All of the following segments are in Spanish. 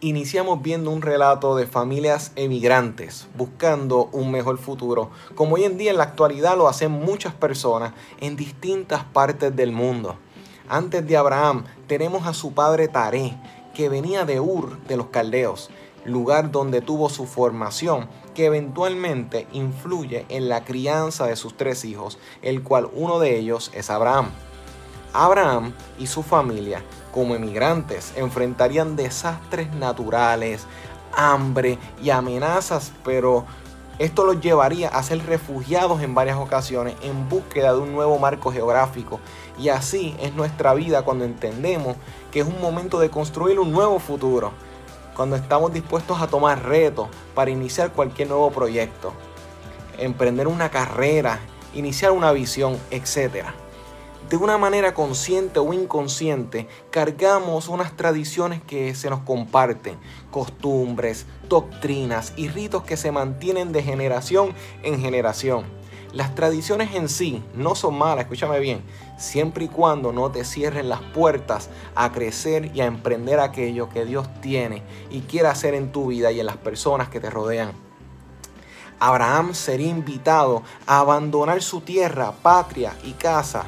iniciamos viendo un relato de familias emigrantes buscando un mejor futuro, como hoy en día en la actualidad lo hacen muchas personas en distintas partes del mundo. Antes de Abraham tenemos a su padre Taré, que venía de Ur de los Caldeos, lugar donde tuvo su formación, que eventualmente influye en la crianza de sus tres hijos, el cual uno de ellos es Abraham. Abraham y su familia, como emigrantes, enfrentarían desastres naturales, hambre y amenazas, pero esto los llevaría a ser refugiados en varias ocasiones en búsqueda de un nuevo marco geográfico. Y así es nuestra vida cuando entendemos que es un momento de construir un nuevo futuro, cuando estamos dispuestos a tomar retos para iniciar cualquier nuevo proyecto, emprender una carrera, iniciar una visión, etcétera de una manera consciente o inconsciente, cargamos unas tradiciones que se nos comparten, costumbres, doctrinas y ritos que se mantienen de generación en generación. Las tradiciones en sí no son malas, escúchame bien, siempre y cuando no te cierren las puertas a crecer y a emprender aquello que Dios tiene y quiere hacer en tu vida y en las personas que te rodean. Abraham sería invitado a abandonar su tierra, patria y casa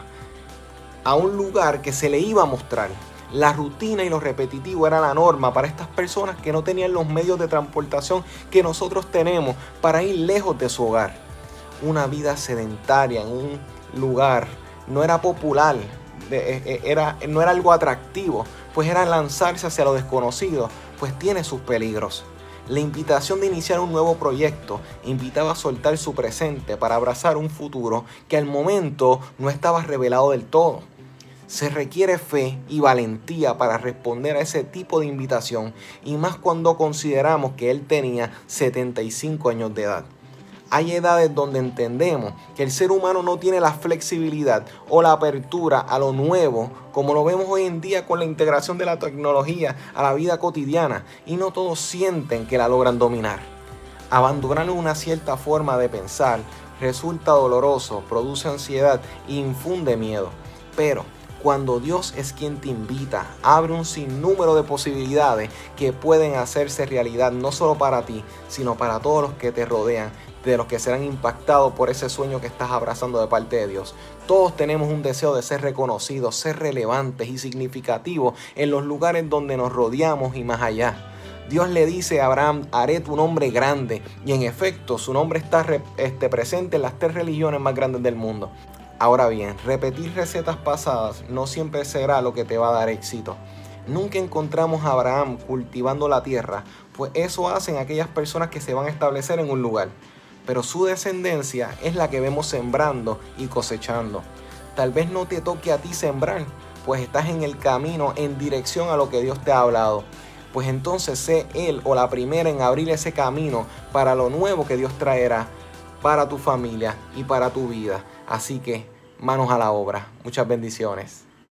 a un lugar que se le iba a mostrar. La rutina y lo repetitivo era la norma para estas personas que no tenían los medios de transportación que nosotros tenemos para ir lejos de su hogar. Una vida sedentaria en un lugar no era popular, eh, eh, era, no era algo atractivo, pues era lanzarse hacia lo desconocido, pues tiene sus peligros. La invitación de iniciar un nuevo proyecto invitaba a soltar su presente para abrazar un futuro que al momento no estaba revelado del todo. Se requiere fe y valentía para responder a ese tipo de invitación y más cuando consideramos que él tenía 75 años de edad. Hay edades donde entendemos que el ser humano no tiene la flexibilidad o la apertura a lo nuevo como lo vemos hoy en día con la integración de la tecnología a la vida cotidiana y no todos sienten que la logran dominar. Abandonar una cierta forma de pensar resulta doloroso, produce ansiedad e infunde miedo. Pero cuando Dios es quien te invita, abre un sinnúmero de posibilidades que pueden hacerse realidad no solo para ti, sino para todos los que te rodean, de los que serán impactados por ese sueño que estás abrazando de parte de Dios. Todos tenemos un deseo de ser reconocidos, ser relevantes y significativos en los lugares donde nos rodeamos y más allá. Dios le dice a Abraham, haré tu nombre grande. Y en efecto, su nombre está este, presente en las tres religiones más grandes del mundo. Ahora bien, repetir recetas pasadas no siempre será lo que te va a dar éxito. Nunca encontramos a Abraham cultivando la tierra, pues eso hacen aquellas personas que se van a establecer en un lugar. Pero su descendencia es la que vemos sembrando y cosechando. Tal vez no te toque a ti sembrar, pues estás en el camino en dirección a lo que Dios te ha hablado. Pues entonces sé Él o la primera en abrir ese camino para lo nuevo que Dios traerá para tu familia y para tu vida. Así que manos a la obra. Muchas bendiciones.